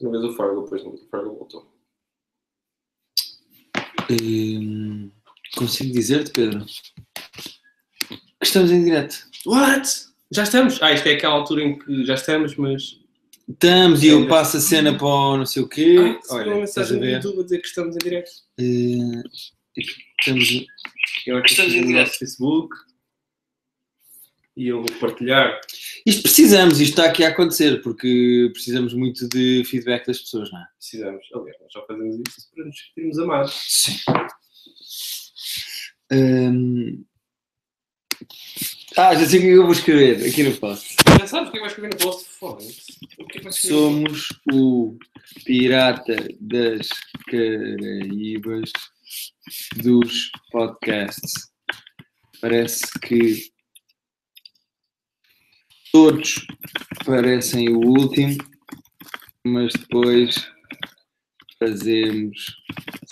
Uma vez o Fargo, depois o Fargo voltou. Hum, consigo dizer-te, Pedro? que Estamos em direto. What? Já estamos? Ah, isto é aquela altura em que já estamos, mas. Estamos e É, eu já- passo a cena para o não sei o quê. Ah, uma Olha, estás a mensagem no? YouTube a dizer que estamos em direto. Eh, estamos, Eu aqui Estamos em direto. Facebook. E eu vou partilhar. Isto precisamos, isto está aqui a acontecer, porque precisamos muito de feedback das pessoas, não é? Precisamos. Aliás, nós já fazemos isto para nos sentirmos amados. Sim. Hum, Ah, já sei o que eu vou escrever aqui no post. Já sabes o que é vais escrever no post? Foda-se. É? Somos o pirata das Caraíbas dos podcasts. Parece que todos parecem o último, mas depois fazemos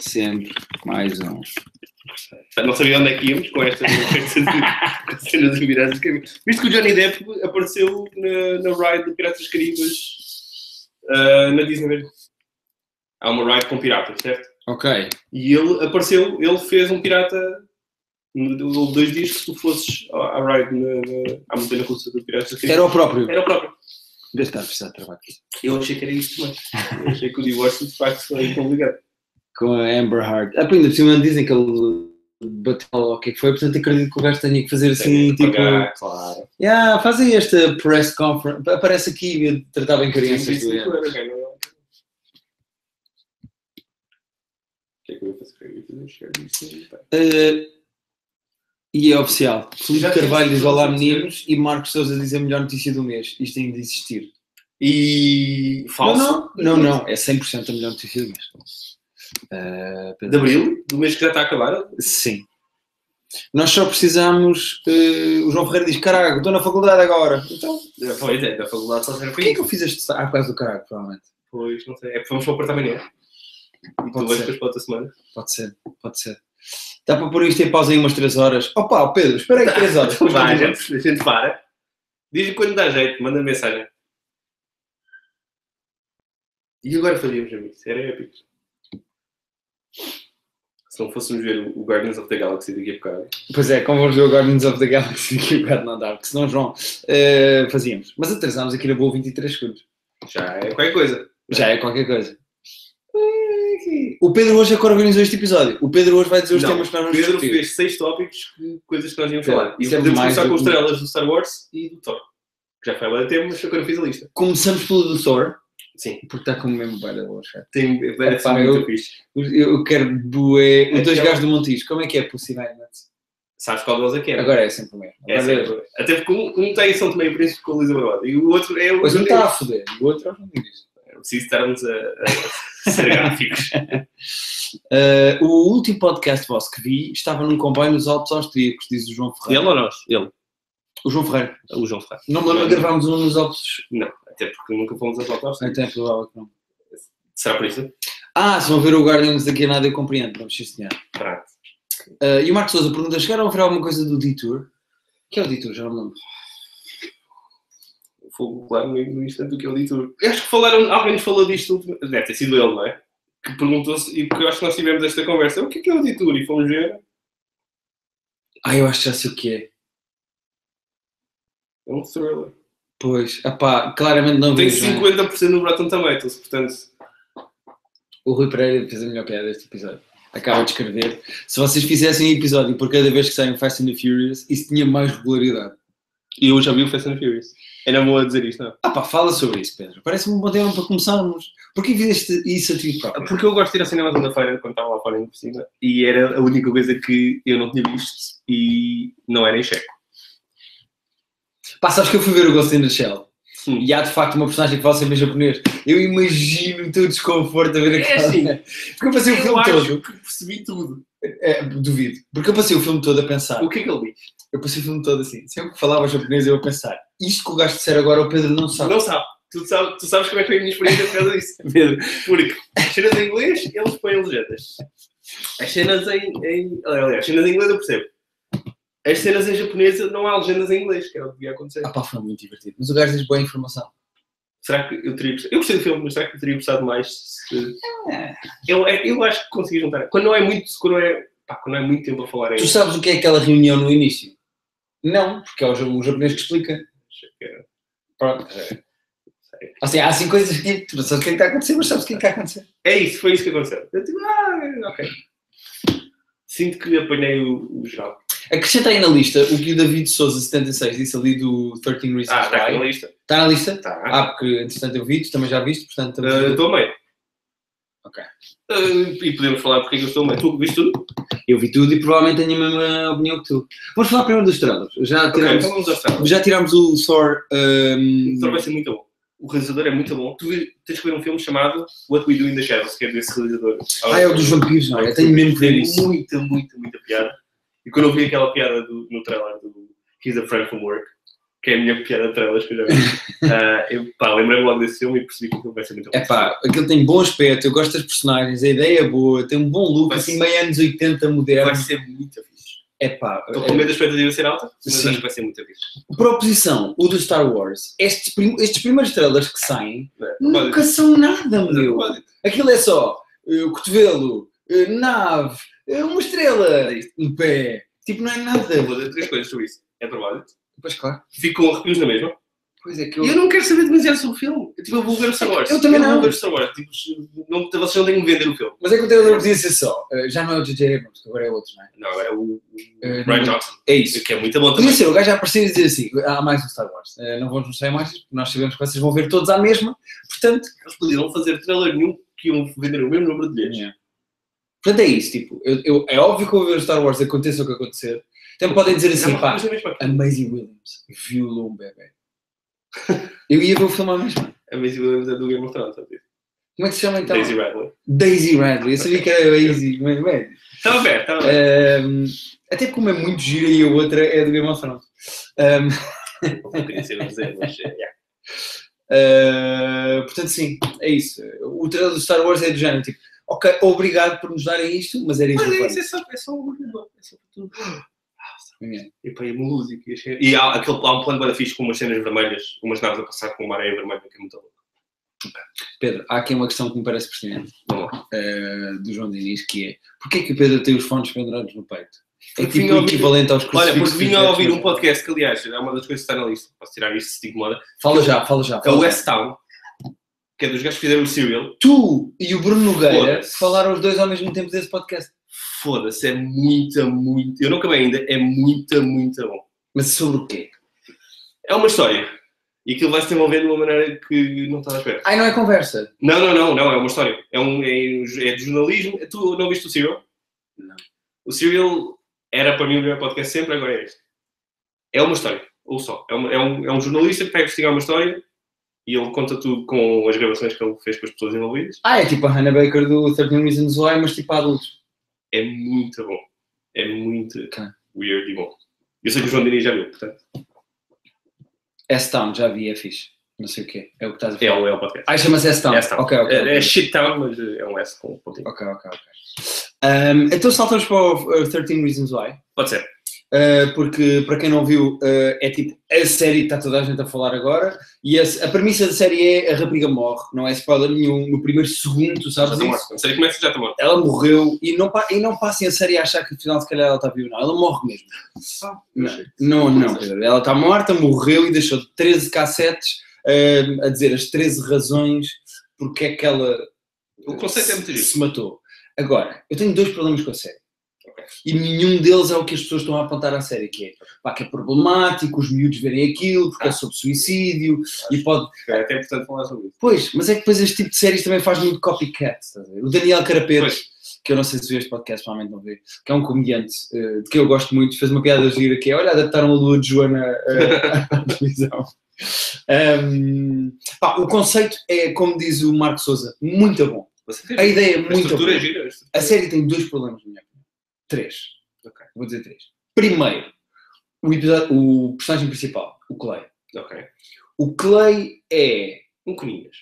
sempre mais um. Não sabia onde é que íamos com estas cenas de Piratas dos Caribas. Visto que o Johnny Depp apareceu na, na ride de Piratas dos Caribas ah, na Disney mesmo. Há uma ride com piratas, certo? Ok. E ele apareceu, ele fez um pirata. Houve dois dias que se tu fosses à ride na, na, à montanha russa do Piratas Caribas. Era o próprio. Era o próprio. Deve estar a precisar de trabalho. Eu achei que era isto também. Eu achei que o divórcio de facto foi complicado. Com a Amber Heard. Ah, ainda por cima dizem que ele bateu o que é que foi, portanto acredito que o gajo tenha que fazer assim, Tem que tipo. pagar, claro. Yeah, fazem esta press conference. Aparece aqui e tratar bem crianças. 35 do euros, ganhou. O que é que eu ia fazer? Eu ia fazer share disso aí, pá. Eh, e é oficial. Felipe Já Carvalho diz olá meninos e Marcos Souza diz a melhor notícia do mês. Isto ainda existir. E falso. Não, não, não, não. É 100% a melhor notícia do mês. Eh, De abril, do mês que já está a acabar. Sim. Nós só precisamos. eh, o João Ferreira diz: Caraca, estou na faculdade agora. Então, Pois é, da faculdade só serve para porquê é que eu fiz este. Ah, por causa do caraca, provavelmente. Pois, não sei. É porque vamos para o porto amanhã. E tu vais depois para outra semana. Pode ser, pode ser. Dá para pôr isto em pausa aí umas 3 horas. Opa, Pedro, espera aí 3 horas. Então vai, a gente, a gente para. Diz-lhe quando dá jeito, manda mensagem. E agora fazíamos amigos. Era épico. Se não fôssemos ver o Guardians of the Galaxy daqui a bocado. Pois é, como vamos ver o Guardians of the Galaxy aqui o bocado não dá, porque senão, João, eh, fazíamos. Mas atrasámos aqui na boa 23 segundos. Já é qualquer coisa. Já é qualquer coisa. O Pedro hoje é que organizou este episódio. O Pedro hoje vai dizer os Não, temas que nós vamos Pedro discutir. fez seis tópicos, que- coisas que nós íamos Pedro, falar. E isso é podemos mais começar com que- estrelas do Star Wars e do Thor. Que já foi lá de tempo, mas eu não fiz a lista. Começamos pelo do Thor, Sim, porque está com o mesmo baile hoje. tem, parece Epá, muito eu- fixe. Eu quero bué. Os dois gajos do Montijo, como é que é possivelmente? Sabes qual deles é que é? Agora é sempre o mesmo. É sempre. Até porque um, um tem São Tomé e Príncipe com a Luísa Barbada e o outro é o. Pois um está a foder, o outro é o Montijo. Preciso estarmos a, a ser gráficos. Uh, o último podcast vosso que vi estava num comboio nos Alpes Austríacos, diz o João Ferreira. Ele ou nós? Ele. O João Ferreira. O João Ferreira. Não me lembro de gravarmos um nos Alpes. Não, até porque nunca fomos a Falta Até é provável que não. Será por isso? Ah, se vão ver o Guardians daqui a nada eu compreendo. Vamos sim, senhor. Pronto. Uh, e o Marcos Souza pergunta: chegaram a ver alguma coisa do Detour? que é o Detour? Já não me lembro. Fogo claro no instante do que ele disse. Eu Acho que falaram, alguém nos falou disto, deve ter sido ele, não é? Que perguntou-se, e porque eu acho que nós tivemos esta conversa, o que é que é o Detour? E fomos ver, Ah, eu acho que já sei o que é. é um thriller. Pois, apá, claramente não Tem vi. não é? 50% no Rotten Tomatoes, portanto, O Rui Pereira fez a melhor piada deste episódio. Acaba de escrever. Se vocês fizessem um episódio por cada vez que saem Fast and the Furious, isso tinha mais regularidade. e eu já vi o Fast and Furious. Era bom a dizer isto, não? Ah pá, fala sobre isso, Pedro. Parece-me um bom tema para começarmos. Porquê fizeste isso a ti próprio? Porque eu gosto de ir ao cinema segunda-feira quando estava lá fora em cima e era a única coisa que eu não tinha visto e não era em checo. Pá, sabes que eu fui ver o Ghost in the Shell Hum. e há de facto uma personagem que fala sempre em japonês. Eu imagino o teu desconforto a ver É aquela. assim, Porque eu passei o filme acho todo. que percebi tudo. É, duvido. Porque eu passei o filme todo a pensar. O que é que ele diz? Eu passei o filme todo assim. Sempre que falava japonês eu a pensar. Isto que o gajo disser agora o Pedro não sabe. Não sabe. Tu, sabe, tu sabes como é que foi a minha experiência por causa disso. Pedro. Porque as cenas em inglês, eles põem legendas. As cenas em, em. Aliás, as cenas em inglês eu percebo. As cenas em japonês não há legendas em inglês, que é o que devia acontecer. Ah pá, foi muito divertido. Mas o gajo diz boa informação. Será que eu teria gostado? Eu gostei do filme, mas será que eu teria gostado mais se. É. Eu, eu acho que consegui juntar. Quando não é muito, quando é, pá, quando não é muito tempo a falar. Tu sabes o que é aquela reunião no início? Não, porque é o, ja- o japonês que explica. Pronto. Sei. Assim, há assim coisas que tu não sabes o que é que está a acontecer, mas sabes o que é que está a acontecer. É isso, foi isso que aconteceu. Eu tipo, ah, ok. Sinto que apanhei o, o geral. Acrescenta aí na lista o que o David Souza 76 disse ali do 13 Reasons Ah, está aqui na Why. lista. Está na lista? Está. Ah, porque entretanto eu vi, tu também já viste, portanto Ah, Estou a meio. Ok. Ah, e podemos falar porque é que eu estou meio. Tu viste tudo? Eu vi tudo e provavelmente tenho a mesma opinião que tu. Vamos falar primeiro dos trailers. Já tiramos, então Star Wars. já tiramos o Thor. um, O Thor vai ser muito bom. O realizador é muito bom. Tu tens que ver um filme chamado What We Do in the Shadows, que é desse realizador. Ah, é o dos vampiros, não é? Eu tenho mesmo que ver isso. muita, muita, muita piada. E quando eu vi aquela piada do, no trailer do He's a Friend from Work, que é a minha piada de trailers que eu já vi, ah, eu pá, lembrei-me logo desse filme e percebi que o filme vai ser muito bom. É pá, aquilo tem bom aspecto, eu gosto das personagens, a ideia é boa, tem um bom look, Vai assim, ser- meio anos 80 Vai moderno. ser muito fixe. É pá, Estou com medo da expectativa ser alta, mas Sim. acho que vai ser muito fixe. por oposição, o do Star Wars, estes, prim- estes primeiros trailers que saem É, nunca são nada, é meu. propósito. Aquilo é só eh, cotovelo, eh, nave, eh, uma estrela, um pé. Tipo, não é nada. Eu vou dizer três coisas sobre isso. É propósito. Pois claro. Fico com arrepios na mesma. Pois é que E eu não quero saber demasiado sobre o filme. Eu, tipo, eu vou ver o Star Wars. Eu também não. vou ver o Star Wars. Tipo, não, vocês não têm que me vender o filme. Mas é que o trailer podia ser só. eh, já não é o J.J. Abrams, que agora é outro, não é? Não, é o, o Eh, Brian não- Johnson. É isso. Que é muito bom Podia também. ser o gajo a aparecer e dizer assim: há mais um Star Wars. Eh, não vamos mostrar imagens, porque nós sabemos que vocês vão ver todos à mesma. Portanto, Eles podiam fazer trailer nenhum que iam vender o mesmo número de bilhetes. portanto é isso. Tipo, eu, eu- é óbvio que eu vou ver o Star Wars, aconteça o que acontecer. Então podem dizer assim: Não, pá, é mesmo aqui. a Maisie Williams violou um bebê. Eu ia ver o filme à mesma. A Maisie Williams é do Game of Thrones, sabe? Como é que se chama então? Daisy Radley. Daisy Radley. Eu sabia que era Daisy, mas bem. Estava perto, estava perto. Ehm, até como é muito gira e a outra é do Game of Thrones. Não queria ser um mas é. yeah. eh, portanto, sim, é isso. O trailer do Star Wars é do género, tipo, ok, obrigado por nos darem isto, mas era Mas é isso, é só, é só é só tudo. É. E pá, a música. E, cenas- e há, aquele, há um plano bada fixe com umas cenas vermelhas, umas naves a passar com uma areia vermelha, que é muito louco. Pedro, há aqui uma questão que me parece pertinente eh, do João Diniz, que é, porquê que o Pedro tem os fones pendurados no peito? É Porque tipo o a ouvir- equivalente aos Olha, porque vinha a ouvir um podcast que, aliás, é uma das coisas que está na lista. Posso tirar isto se te incomoda. Fala já, fala já. É o. West Town, que é dos gajos que fizeram o Serial. Tu e o Bruno Nogueira falaram os dois ao mesmo tempo desse podcast. Foda-se, é muita, muito. Eu não acabei ainda, é muita, muito bom. Mas sobre o quê? É uma história. E aquilo vai se desenvolver de uma maneira que não estás à espera. Ai, não é conversa. Não, não, não, não, é uma história. É, um, é, é de jornalismo. Tu não viste o Serial? Não. O Serial era para mim o melhor podcast sempre, agora é este. É uma história, ou só. É, uma- é um, é um jornalista que vai investigar uma história e ele conta tudo com as gravações que ele fez com as pessoas envolvidas. Ah, é tipo a Hannah Baker do 13 Reasons Why, mas tipo a adultos. É muito bom. É muito Ok. weird e bom. Eu sei que o João Diniz já viu, portanto. S-Town, já vi, é fixe. Não sei o quê. É o que estás a É falar. o, é o podcast. Ah, chama-se S-Town. S-Town. Ok, ok. É, é ok. shit town, mas é um S com um pontinho. Ok, ok, ok. Um, então saltamos para o uh, 13 Reasons Why. Pode ser. Uh, porque, para quem não viu, uh, é tipo a série que está toda a gente a falar agora. E a, a premissa da série é a rapariga morre. Não é spoiler nenhum. No primeiro segundo, tu Já sabes está isso? morto. A série começa já está morto. Ela morreu e não, e não passem a série a achar que afinal se calhar ela está viva. Não, ela morre mesmo. Não, não, não, Pedro. Ela está morta, morreu e deixou 13 cassetes uh, a dizer as 13 razões porque é que ela O conceito é muito se matou. Agora, eu tenho dois problemas com a série. E nenhum deles é o que as pessoas estão a apontar à série, que é, pá, que é problemático, os miúdos verem aquilo, porque é sobre suicídio, e pode... É até importante falar sobre isso. Pois, mas é que depois este tipo de séries também faz muito copycat, a? O Daniel Carapetes, Pois. que eu não sei se vê este podcast, provavelmente não vê, que é um comediante eh, de que eu gosto muito, fez uma piada gira que é, olha, adaptaram a Lua de Joana eh, à televisão. Um, pá, o conceito é, como diz o Marco Souza, muito bom. A ideia é a muito estrutura boa. é gira. estrutura- A série tem dois problemas, minha. Três. Ok. Vou dizer três. Primeiro, o, episódio, o personagem principal, o Clay. Ok. O Clay é. Um coninhas.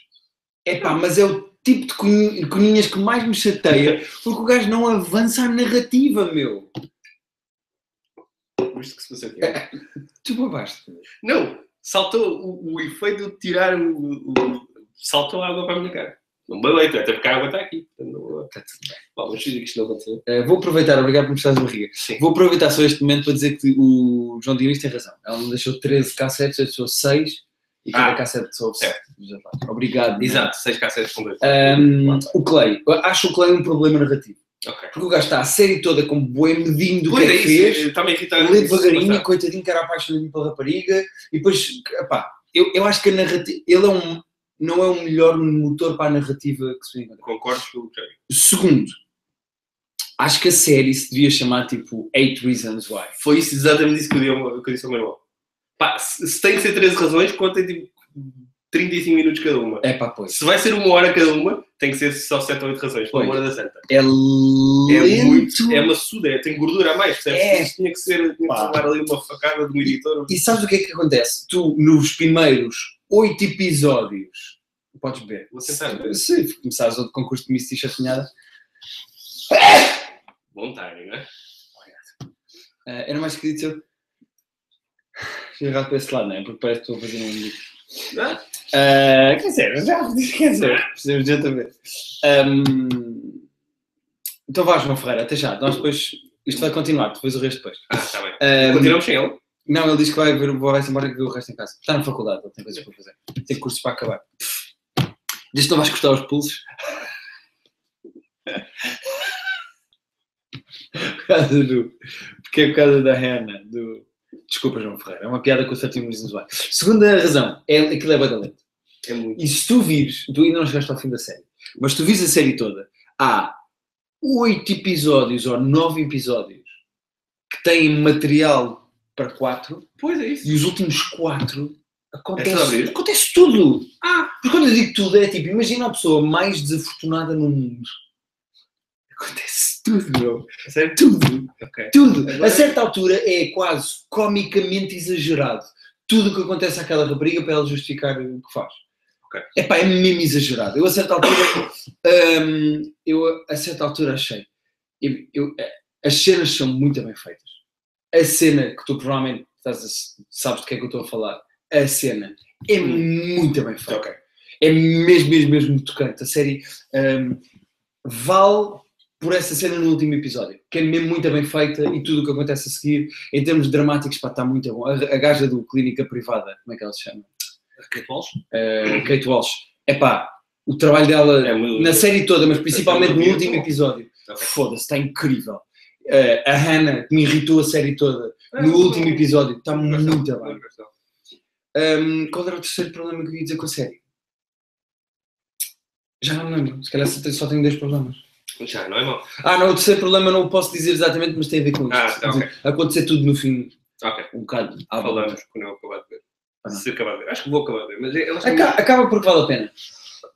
É pá, mas é o tipo de coni- coninhas que mais me chateia porque o gajo não avança a narrativa, meu. Visto que se você quer. Tu babaste. Não, saltou o, o efeito de tirar o, o- saltou a água para a minha cara. Não bem leito, até porque a água está aqui. Não- Está. Bom, vamos fingir que isto não aconteceu. Eh, vou aproveitar, obrigado por me mostrares a barriga. Sim. Vou aproveitar só este momento para dizer que o João Diniz tem razão. Ela não deixou 13 cassetes, deixou 6 e cada Ah, cassete soube 7. Obrigado. Exato, 6 cassetes com dois. Um, o Clay, eu acho o Clay um problema narrativo. Ok. Porque o gajo está a série toda com bué medinho do que Pois é é que isso, fez, irritar. lê devagarinho, coitadinho, que era apaixonadinho pela rapariga, e depois, epá, eu, eu acho que a narrativa, ele é um, não é o melhor motor para a narrativa que se vê. Concordo com o Segundo, acho que a série se devia chamar tipo 8 Reasons Why. Foi isso exatamente isso que eu, dei que eu disse ao meu irmão. Pá, se, tem que ser 13 razões, contem tipo 35 minutos cada uma. É pá, pois. Se vai ser uma hora cada uma, tem que ser só 7 ou 8 razões, Pois. hora da santa. É É lento. muito, é maçuda, é, tem gordura a mais, percebes? É. Isto tinha que ser, tinha que levar ali uma facada de um editor. E sabes o que é que acontece? Tu, nos primeiros 8 episódios, podes ver. Vou tentar. Se começares outro concurso de Miss Chatinhada, Bom timing, não é? Uh, era mais querido se eu. Para esse lado, não é? Porque parece que estou a fazer um. Ah, Uh, quer dizer, já quer dizer, percebes exatamente. Um, então vá, João Ferreira, até já. Nós depois. Isto vai continuar, depois o resto depois. ah, está bem. Um, Continuamos sem ele? Não, ele diz que vai ver, vai-se embora e ver o resto em casa. Está na faculdade, ele tem coisas para fazer. Tem cursos para acabar. Diz que não vais cortar os pulsos. Por causa do. Porque é por causa da Hannah. Do... Desculpa, João Ferreira. É uma piada com o Sérgio Muniz Visual. Segunda razão. É, aquilo é badalento. É muito. E se tu vires, tu ainda não chegaste ao fim da série, mas tu vires a série toda, há oito episódios ou nove episódios que têm material para quatro Pois é isso. e os últimos quatro É só acontece, abrir? acontece tudo. Ah, Porque quando eu digo tudo, é tipo, imagina a pessoa mais desafortunada no mundo. Acontece tudo, meu. sério? Tudo. Ok. Tudo. Agora- A certa altura é quase comicamente exagerado. Tudo o que acontece àquela rapariga para ela justificar o que faz. Ok. Epá, é mesmo exagerado. Eu a certa altura, hum, eu a certa altura achei. eu- eu- as cenas são muito bem feitas. A cena que tu provavelmente estás a- sabes de que é que eu estou a falar. A cena é Hum. muito bem feita. Ok. É mesmo, mesmo, mesmo tocante. A série hum, vale por essa cena no último episódio, que é mesmo muito bem feita e tudo o que acontece a seguir, em termos dramáticos, pá, está muito bom. A, a gaja do Clínica Privada, como é que ela se chama? Kate Walsh? Uh, Kate Walsh. É pá, o trabalho dela É na série toda, mas principalmente no último episódio. Foda-se, está incrível. Uh, a Hannah, que me irritou a série toda, no último episódio, está muito bem. Um, qual era o terceiro problema que eu ia dizer com a série? Já não me lembro. Se calhar só tenho- dois problemas. Já, não é mau. Ah, não, o terceiro problema não o posso dizer exatamente, mas tem a ver com isto. Ah, tá, dizer, Acontecer tudo no fim, Ok. um bocado à. Falamos quando eu acabar de ver. Ah. Se acabar de ver. Acho que vou acabar de ver. Mas é- elas Aca- Acaba porque vale a pena.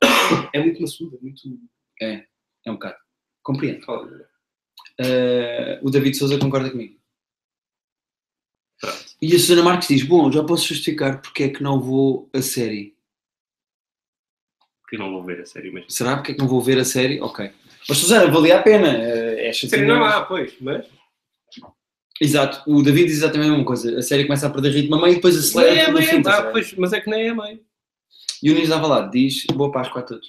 muito- é muito maçuda, muito. É um bocado. Compreendo. Fala. Uh, o David Souza concorda comigo. Pronto. E a Susana Marques diz: Bom, já posso justificar porque é que não vou a série. Porque não vou ver a série mesmo. Será porque é que não vou ver a série? Ok. Mas Susana, valia a pena. uh, É A série não há, pois, mas. Exato, o David diz exatamente a mesma coisa. A série começa a perder ritmo a meio e depois acelera fim. é, estás a ah, pois, mas é que nem é mãe. E o Nunes lá, diz boa Páscoa a todos.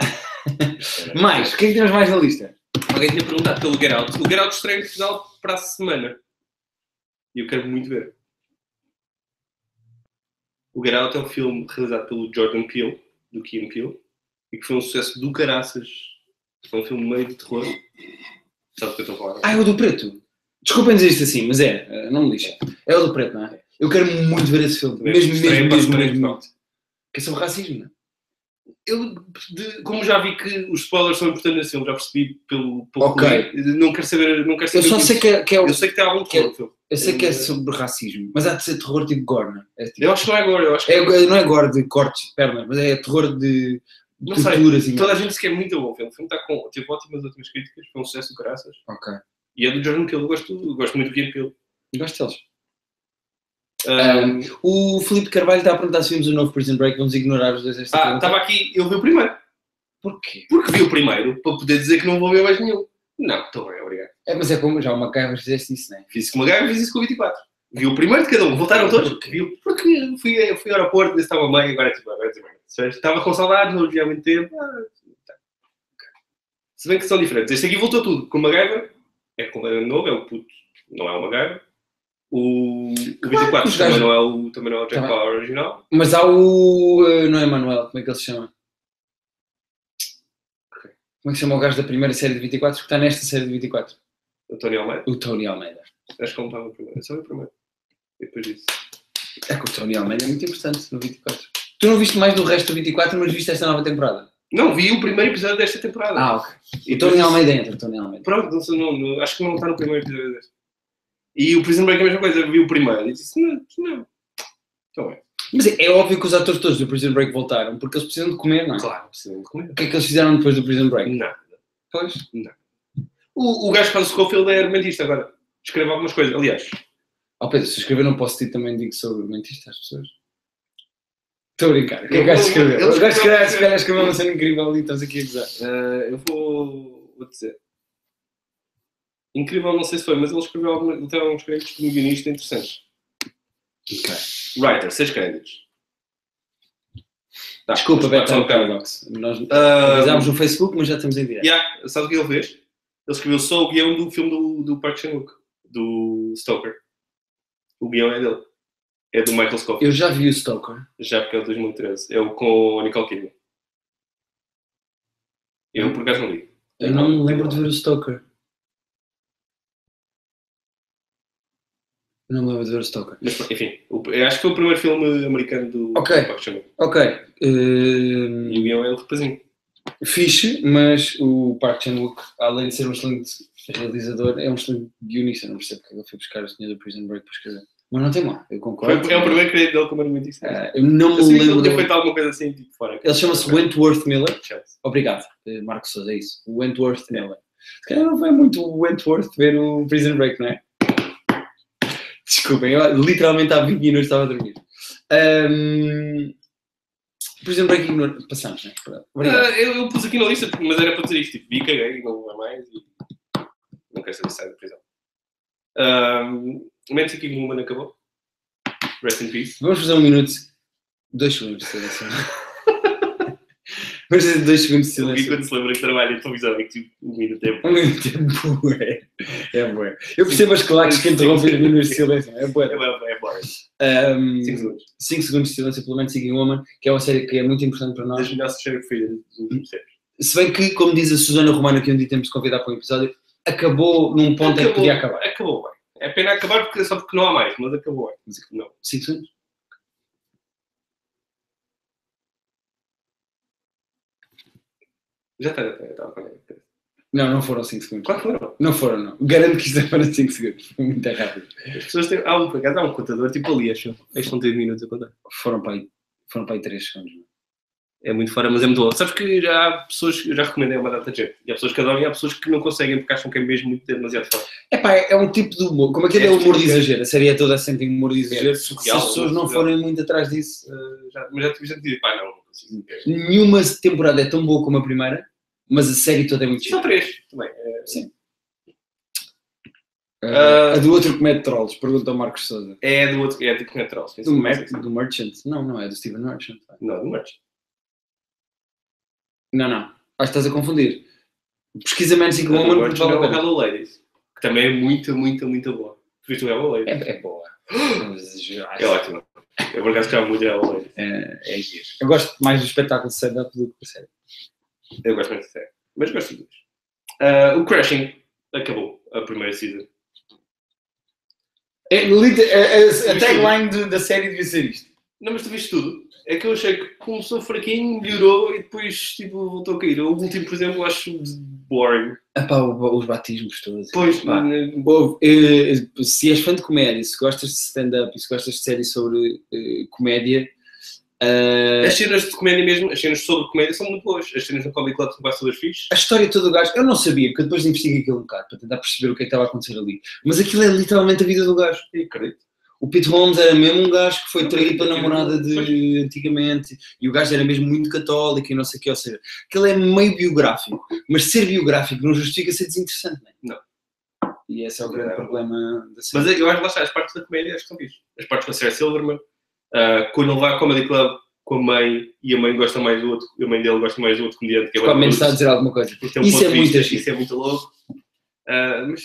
Mais, o que é que temos mais na lista? Alguém tinha perguntado pelo Get Out. O Get Out estreia em Portugal para a semana. E eu quero muito ver. O Get Out é um filme realizado pelo Jordan Peele, do Key Peele, e que foi um sucesso do caraças. É um filme meio de terror. Sabe o que eu estou a falar? Ah, é o do preto. Desculpem dizer isto assim, mas é, eh, não me lixa. É o do preto, não é? Eu quero muito ver esse filme. Mesmo, mesmo, mesmo, mesmo. Muito. Que é sobre racismo, não é? Eu, de- como já vi que os spoilers são importantes nesse filme, já percebi pelo, pelo Ok. que não quero saber, não quero Eu saber só disso. sei que é, que é, o- Eu sei que tem algum que é- terror filme. eu sei que é sobre racismo, mas há de ser terror tipo gore, não é? É tipo- Eu acho que não é agora, eu acho que é, não é gore de cortes de pernas, mas é terror de Não sei, torturas e Toda a gente diz que é muito bom o filme. O filme está com, teve ótimas últimas críticas, foi um sucesso do caraças. Ok. E é do Jordan Peele, eu gosto, eu gosto muito do Ian Peele. Gosto deles. Um, O Filipe Carvalho está a perguntar se vimos o novo Prison Break, vamos ignorar os dois esta ah, pergunta. estava aqui, eu vi o primeiro. Porquê? Porque vi o primeiro, para poder dizer que não vou ver mais nenhum. Não, estou bem, obrigado. É, mas é como já uma MacGyver fizeste isso, não é? Fiz isso com uma gaja, fiz isso com o 24. Vi o primeiro de cada um, voltaram todos. Porquê? Vi, o- porque fui, fui ao aeroporto, disse estava bem, agora é bem, agora é bem. Estava com saudades, não vi há muito tempo. Ah, tá. Se bem que são diferentes. Este aqui voltou tudo. Com o MacGyver, é completamente novo, é o puto, não é o MacGyver. O, o que 24 os também, gajos- não é o, também não é o Jack. Bauer original. Mas há o. eh, Não é Manuel, como é que ele se chama? Como é que se chama o gajo da primeira série de 24 que está nesta série de 24? O Tony Almeida. O Tony Almeida. Acho que ele não estava no primeiro. Eu só vi o primeiro. E depois disso. É que o Tony Almeida é muito importante no 24. Tu não viste mais do resto do 24, mas viste esta nova temporada? Não, vi o primeiro episódio desta temporada. Ah, ok. E O Tony Almeida entra, Tony Almeida. Pronto, não, não, acho que não está no primeiro episódio deste. E o Prison Break é a mesma coisa, eu vi o primeiro e disse, não, não. Então é. Mas é, é óbvio que os atores todos do Prison Break voltaram, porque eles precisam de comer, não é? Claro, precisam de comer. O que é que eles fizeram depois do Prison Break? Nada. Pois. O, o gajo que faz o Schofield é argumentista agora. Escreve algumas coisas. Aliás, Ó Pedro, se escrever num post-it também digo sobre mentista às pessoas. Estou a brincar. O que é que o gajo escreveu? O gajo se calhar escreveu uma cena incrível e estamos aqui a gozar. eh, eu vou, vou dizer. Incrível, não sei se foi, mas ele escreveu alguma, ele tem alguns créditos como guionista interessantes. Ok. Writer, seis créditos. Tá, Desculpa, Beto, um. Paradox. Nós avisámos no Facebook, mas já estamos em direto. Yeah, sabe o que ele fez? Ele escreveu só o guião do filme do, do Park Chan-wook, do Stoker. O guião é dele. É do Michael Scofield, Eu já vi o Stoker. já porque é o de 2013. É o com a Nicole Kidman. Eu, por acaso, não li. Eu não me lembro de ver o Stoker. Não me lembro de ver o Stoker. Mas, enfim, o- acho que foi o primeiro filme americano do Ok. Park Chan-wook. Ok. E hum, o guião é o rapazinho. fixe, mas o Park Chan-wook, além de ser um excelente realizador, é um excelente guionista. Não percebo porque ele foi buscar o senhor do Prison Break para escrever. Mas não tem mal, eu Foi, concordo. é o primeiro crédito dele como argumentista. Ah, eu não Eu me sabia que ele lembro. tinha feito alguma coisa assim, tipo, fora. Ele chama-se Wentworth Miller. Chance. Obrigado, eh, Marcos Souza, é isso. O Wentworth Miller. Se calhar não foi muito o Wentworth ver o Prison Break, não é? Desculpem, eu literalmente há 20 minutos estava a dormir. Ahm, Prison Break ignora. Passamos, não é? Pronto. Obrigado. Ah, eu, eu pus aqui na lista, mas era para dizer isto. Tipo, vi, caguei, não vai mais e não quero saber se sai da prisão. Um, aqui que o Human acabou. Rest in peace. Vamos fazer um minuto. Dois segundos de silêncio. Vamos fazer dois segundos de silêncio. quando se lembra que trabalha em televisão e que tipo, um minuto é Um minuto é bué. É bué. Eu percebo as claques que interrompem os minutos de silêncio. É É, bué. é, é boring. Ahm, 5 segundos. 5 segundos de silêncio pelo menos Seeking Woman, que é uma série que é muito importante para nós. Das nossas séries preferidas dos últimos tempos. Se bem que, como diz a Susana Romana, que um dia temos de convidar para um episódio, acabou num ponto em que podia acabar. Acabou bem. É pena acabar porque, só porque não há mais, mas acabou bem. Não. 5 segundos? Já está, já está. já está, ok. Não, não foram 5 segundos. Qual foram? Não foram, não. Garanto que isto é para 5 segundos. Foi muito rápido. As pessoas têm. Há um, por acaso, há um contador tipo ali, acho. Estes são 3 minutos a contar. Foram para aí, foram para aí 3 segundos. É muito fora, mas é muito bom. Sabes que já há pessoas, eu já recomendei a uma data de gente. E há pessoas que adoram e há pessoas que não conseguem porque acham que é mesmo muito demasiado forte. Epá, é um tipo de humor. Como aquele é, É humor de tipo- exagero. A série é toda assente em humor de exagero. É se as pessoas não forem muito atrás disso, Uh, já, mas já tive gente que diz, pá, não. Nenhuma temporada é tão boa como a primeira, mas a série toda é muito São gira. três, também. É, Ah, a do outro que mete trolls, pergunta ao Marcos Souza. é do outro, é tipo Netral. Do, Mer do Merchant? Não, não é do Steven Merchant. Não, do Merch. Não, não. Acho que estás a confundir. Pesquisa Man 5 Do Woman Merch vale é a. Hello Ladies. Que também é muito, muito, muito boa. Por isso Hello Ladies. É, é boa. É ótimo. Eu por acaso gostava muito de Hello Ladies. É, é giro. Eu gosto mais do espetáculo de stand-up do que da série. Eu gosto muito de série. Mas gosto de dois. Ah, o Crashing acabou a primeira season. É, liter- a, a- a Viste tagline da série devia ser isto. Não, mas tu viste tudo. É que eu achei que começou fraquinho, melhorou e depois tipo, voltou a cair. O último, por exemplo, acho boring. Epá, os batismos todos. Pois, Pá. né, eh, se és fã de comédia, se gostas de stand-up e se gostas de séries sobre eh, comédia, eh, as cenas de comédia mesmo, as cenas sobre comédia são muito boas. As cenas no Comedy Club são quase todas fixes. a história toda do gajo, eu não sabia, porque eu depois investiguei aquilo um bocado para tentar perceber o que é que estava a acontecer ali. Mas aquilo é literalmente a vida do gajo. E acredito. O Pete Holmes era mesmo um gajo que foi Não, traído pela aquilo- namorada de antigamente e o gajo era mesmo muito católico e não sei o que, ou seja, aquilo é meio biográfico, mas ser biográfico não justifica ser desinteressante, não é? E esse é o grande Não. problema da série. Mas eu acho que lá está, as partes da comédia acho que são fixe. As partes com a Sarah Silverman, ah, quando ele vai ao Comedy Club com a mãe e a mãe gosta mais do outro, a mãe dele gosta mais do outro comediante, que é Pelo menos está a dizer alguma coisa. tem um Isso é muito. Isso é muito louco. Ah, mas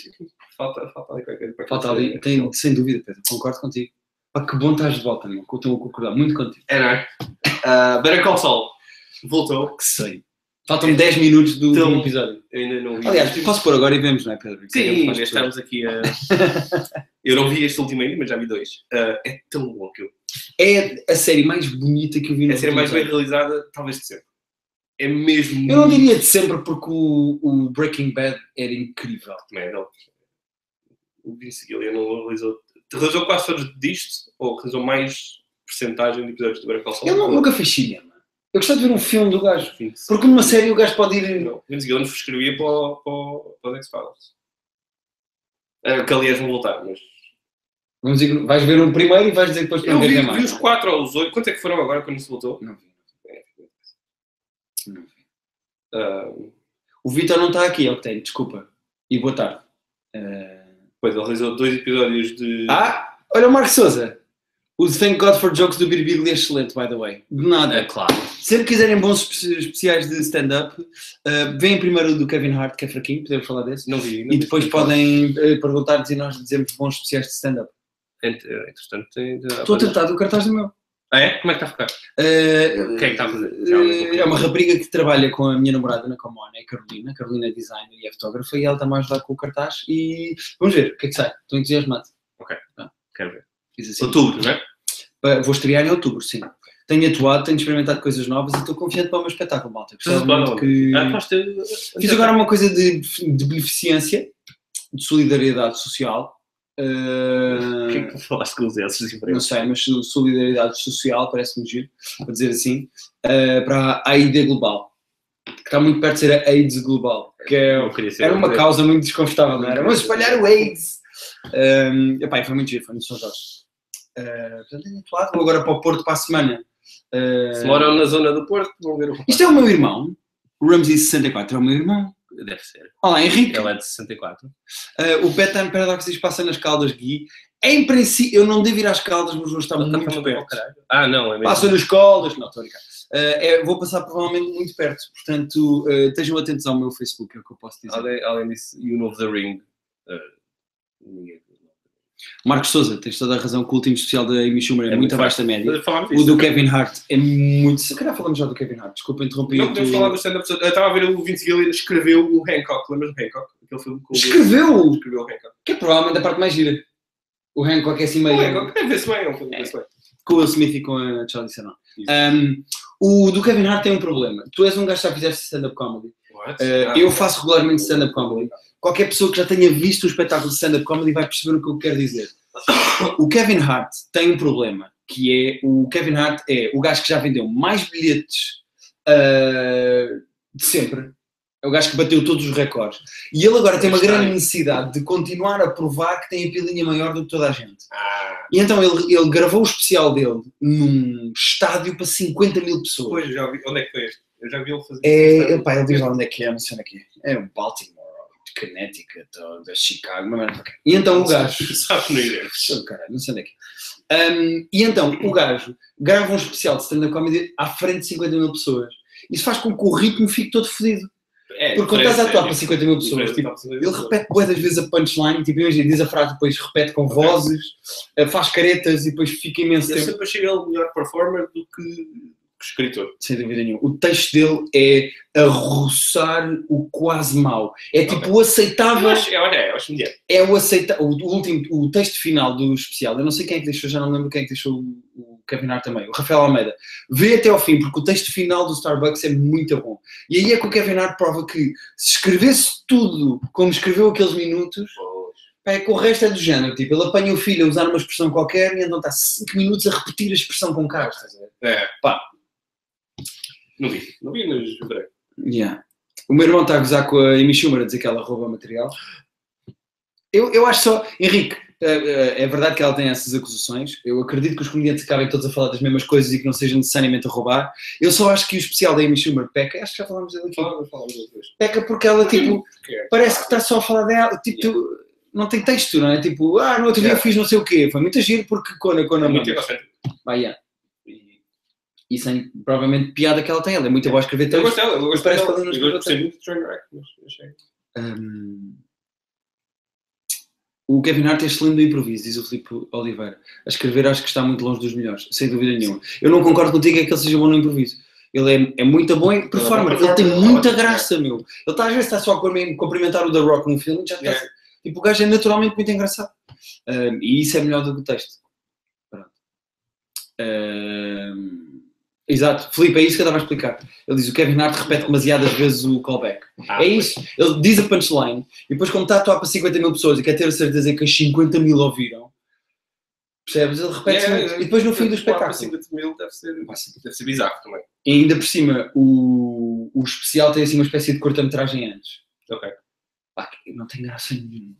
falta, falta ali qualquer coisa. Falta ali, tem, sem dúvida, Pedro, concordo contigo. Pá, que bom estás de volta, eu Estou a concordar muito contigo. É, não é? Uh, Better Call Saul voltou. Que sei. Faltam 10 minutos do, Então, do episódio. Eu ainda não vi. Aliás, posso pôr agora e vemos, não é, Pedro? Sim, já tudo. estamos aqui a. eu não vi este último ainda, mas já vi dois. Ah, é tão bom que eu. É a série mais bonita que eu vi É no a série mais bem realizada, talvez de sempre. É mesmo. Eu não diria de sempre porque o, o Breaking Bad era incrível. Também, não. O Vince Gillian não realizou. Realizou quase todos disto, ou realizou mais porcentagem de episódios do Better Call Saul. Ele não- nunca fez cinema. Eu gostava de ver um filme do gajo. Vince- Porque numa série o gajo pode ir. Não, Vince Gillian escrevia para, o- para, o- para os X-Files. Ah, que aliás vão voltar, mas. Vamos dizer, vais ver um primeiro e vais dizer depois que não vi, ver vi mais. os quatro ou os oito. Quanto é que foram agora quando se voltou? Não vi. Não vi. Ah, O Vitor não está aqui, é o que tem, desculpa. E boa tarde. Eh, Pois, ele realizou dois episódios de. Ah, olha o Marco Souza. O Thank God for Jokes do Biribigli é excelente, by the way. De nada. É claro. Sempre quiserem bons espe- especiais de stand-up, uh, veem primeiro o do Kevin Hart, que é fraquinho, podemos falar desse. Não vi. não E vi. depois podem uh, perguntar-nos e nós dizemos bons especiais de stand-up. Eh, Entretanto, tem. Estou a tratar do cartaz do meu. Ah, é? Como é que está a ficar? Uh, O que é que está a fazer? uh, é uma rapariga que trabalha com a minha namorada na Comona, é Carolina. Carolina é designer e é fotógrafa e ela está-me a ajudar com o cartaz. E vamos ver o que é que sai. Estou entusiasmado. Quero ver. Assim. Outubro, não é? Vou estrear em outubro, sim. Tenho atuado, tenho experimentado coisas novas e estou confiante para o meu espetáculo, malta. Gostava muito que... Ah, Fiz agora uma coisa de, de beneficência, de solidariedade social. Uh, O que é que tu falaste com os esses não sei, mas solidariedade social, parece-me giro, para dizer assim, uh, para a AID global, que está muito perto de ser a AIDS global, que é, era uma causa muito desconfortável, não era? Vamos espalhar o AIDS! Um, epá, e foi muito giro, foi no São Jorge. Uh, portanto, vou agora para o Porto para a semana. Uh, Se moram na zona do Porto, vão ver o isto é o meu irmão, o Ramsey64 é o meu irmão. Deve ser. Olá, Henrique. Ele é de 64. Uh, o Bedtime Paradox diz passa nas Caldas Gui. Em princípio, eu não devo ir às Caldas, mas Ele está muito bem perto. caralho. Ah, não, é mesmo. Passo nas Caldas, não, estou a. Uh, é, vou passar provavelmente muito perto, portanto, uh, estejam atentos ao meu Facebook, é o que eu posso dizer. Além, além disso, e o novo The Ring. uh, ninguém- Marcos Souza, tens toda a razão que o último especial da Amy Schumer é, É muito abaixo da média. O do Kevin Hart é muito. Se calhar falamos já do Kevin Hart, desculpa interromper. Não podemos falar do stand-up. Eu estava a ver o Vince Gilligan escreveu o Hancock. Lembras do Hancock? Aquele filme com o Escreveu! Escreveu o Hancock. Que é provavelmente a parte mais gira. O Hancock é assim meio. O Hancock deve ver-se bem. É um filme vê-se bem. com o Will Smith e com a Charlie. Isso. Um, o do Kevin Hart tem um problema. Tu és um gajo que já fizeste stand-up comedy. What? Uh, Ah, eu faço regularmente stand-up comedy. Qualquer pessoa que já tenha visto o espetáculo de stand-up comedy vai perceber o que eu quero dizer. O Kevin Hart tem um problema, que é o Kevin Hart é o gajo que já vendeu mais bilhetes uh, de sempre. É o gajo que bateu todos os recordes. E ele agora tem uma grande necessidade de continuar a provar que tem a pilinha maior do que toda a gente. Ah, E então ele, ele gravou o especial dele num estádio para 50 mil pessoas. depois já vi. Onde é que foi este? Eu já vi ele fazer É, epá, ele diz lá onde é que é, não sei onde é que é. É o Baltimore, Connecticut, ou da Chicago, uma merda qualquer. E então o gajo. Sabes, não caralho, não sei onde é que é. Um, e então o gajo grava um especial de stand-up comedy à frente de 50 mil pessoas. Isso faz com que o ritmo fique todo fodido. É, Porque quando estás a atuar é, para 50 mil pessoas, tipo, ele repete bué das vezes a punchline, tipo, imagina, diz a frase, depois repete com vozes, eh, faz caretas e depois fica imenso Eu tempo. sempre achei ele melhor performer do que escritor. Sem dúvida nenhuma. O texto dele é a roçar o quase mau. É tipo o Eu aceitável. acho, é, olha, eu acho mediano. É o aceitável. O, o último, o texto final do especial, eu não sei quem é que deixou, já não lembro quem é que deixou o, o Kevin Hart também, o Rafael Almeida. Vê até ao fim, porque o texto final do Starbucks é muito bom. E aí é que o Kevin Hart prova que se escrevesse tudo como escreveu aqueles minutos, é que o resto é do género. Tipo, ele apanha o filho a usar uma expressão qualquer e então está 5 minutos a repetir a expressão com cara. Estás a ver? É. Pá. Não vi, não vi, mas verei. Yeah. O meu irmão está a gozar com a Amy Schumer a dizer que ela rouba material. Eu, eu acho só, Henrique, é, é- é verdade que ela tem essas acusações. Eu acredito que os comediantes acabem todos a falar das mesmas coisas e que não sejam necessariamente a roubar. Eu só acho que o especial da Amy Schumer peca, acho que já falámos dele aqui, Falamos, falamos peca porque ela tipo, Que é? parece que está só a falar dela. Tipo, tu- não tem texto, não é? Tipo, ah, no outro dia Yeah. fiz não sei o quê. Foi muito giro porque quando, a muito mãe. egocêntrico. Vai, yeah. E, sem provavelmente piada que ela tem. Ela é muito boa a escrever Eu texto. gosto dela, eu gosto dela. Eu gostei muito de Trainwreck, mas achei. O Kevin Hart é excelente do improviso, diz o Filipe Oliveira. A escrever acho que está muito longe dos melhores, sem dúvida nenhuma. Eu não concordo contigo é que ele seja bom no improviso. Ele é, é muito bom em performer, Ele tem muita graça, meu. Ele está, às vezes está só a cumprimentar- o The Rock num filme, já está. Yeah. Tipo, o gajo é naturalmente muito engraçado. Hum, e isso é melhor do que o texto. Pronto. Hum, exato, Filipe, é isso que eu estava a explicar. Ele diz: o Kevin Hart repete demasiadas vezes o callback. Ah, É isso. Ele diz a punchline e depois, como está a atuar para 50 mil pessoas e quer ter a certeza que as 50 mil ouviram, percebes? Ele repete muito. E depois, no fim do Claro, para espetáculo, 50 mil deve ser, deve ser bizarro também. e ainda por cima, o, o especial tem assim uma espécie de cortometragem antes. Ok. Pá, não tem graça nenhuma.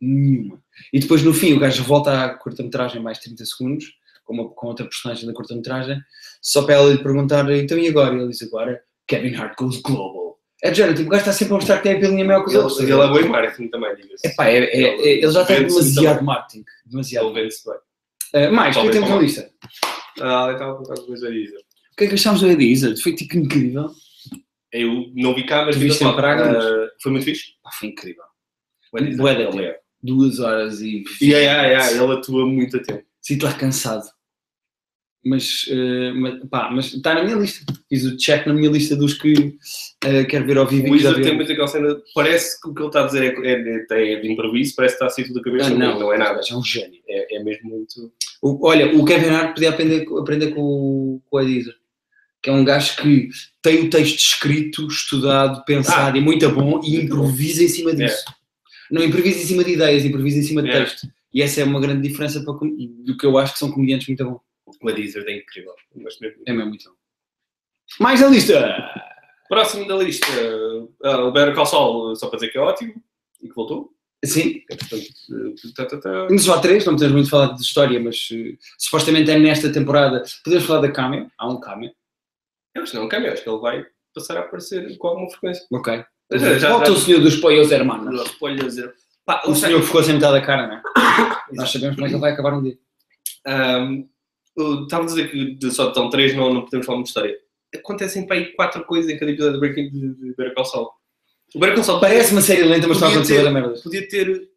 Nenhuma. E depois, no fim, o gajo volta à cortometragem mais 30 segundos, com, uma- com outra personagem da cortometragem, só para ela lhe perguntar, então e agora? E ele diz agora, Kevin Hart goes global. É de género, tipo, o gajo está sempre a mostrar que tem a pilinha maior que os outros. Ele, ele é bom em marketing também, diga-se. Epá, é, é, é, ele já tem demasiado também. marketing. Demasiado. Ele vende-se bem. Uh, mais, o que temos na lista? Ah, ele estava a contar coisa a dizer. O que é que achámos do Izzard? Foi tipo incrível. Eu não vi cá, mas vi da em Praga, Ah, Foi muito fixe. Pá, foi incrível. O Eddie Bué Izzard, de ele tempo. é. Duas horas e. Yeah, yeah, yeah, ele atua muito a tempo. Sinto lá cansado. Mas, uh, mas, pá, mas está na minha lista. Fiz o check na minha lista dos que uh, quero ver ao vivo. O Wizard tem muito aquela cena. Parece que o que ele está a dizer é, é, é de improviso, parece que está a sair tudo da cabeça. Ah, não, não é nada. É um gênio. É, é mesmo muito. O- olha, o Kevin Hart podia aprender, aprender com, o- com Eddie Izzard, que é um gajo que tem o texto escrito, estudado, pensado Ah, e muito bom e improvisa em cima disso. Não improvisa em cima de ideias, improvisa em cima de É. texto. E essa é uma grande diferença para, do que eu acho que são comediantes muito bons. O Eddie Izzard é incrível. Gosto mesmo. É mesmo muito bom. Mais a lista! Próximo da lista, ah, o Better Call Saul, só para dizer que é ótimo e que voltou. Sim, É, portanto, eh, tá, tá, tá. temos só três, não podemos muito falar de história, mas eh, supostamente é nesta temporada. Podemos falar da cameo, há um cameo, Eu acho que não, Camilo, acho que ele vai passar a aparecer com alguma frequência. ok. Já- já- Volta já- o senhor dos pollos hermanos. Dizer. Pá, O o senhor ficou sem metade da cara, não é? Nós sabemos como é que ele vai acabar um dia. Ahm, Estava a dizer que de só estão três, não, não podemos falar muito de história. Acontecem para aí quatro coisas em cada episódio de Breaking de, de Better Call Saul. O Better Call Saul Parece uma série lenta, mas está a acontecer merda. podia ter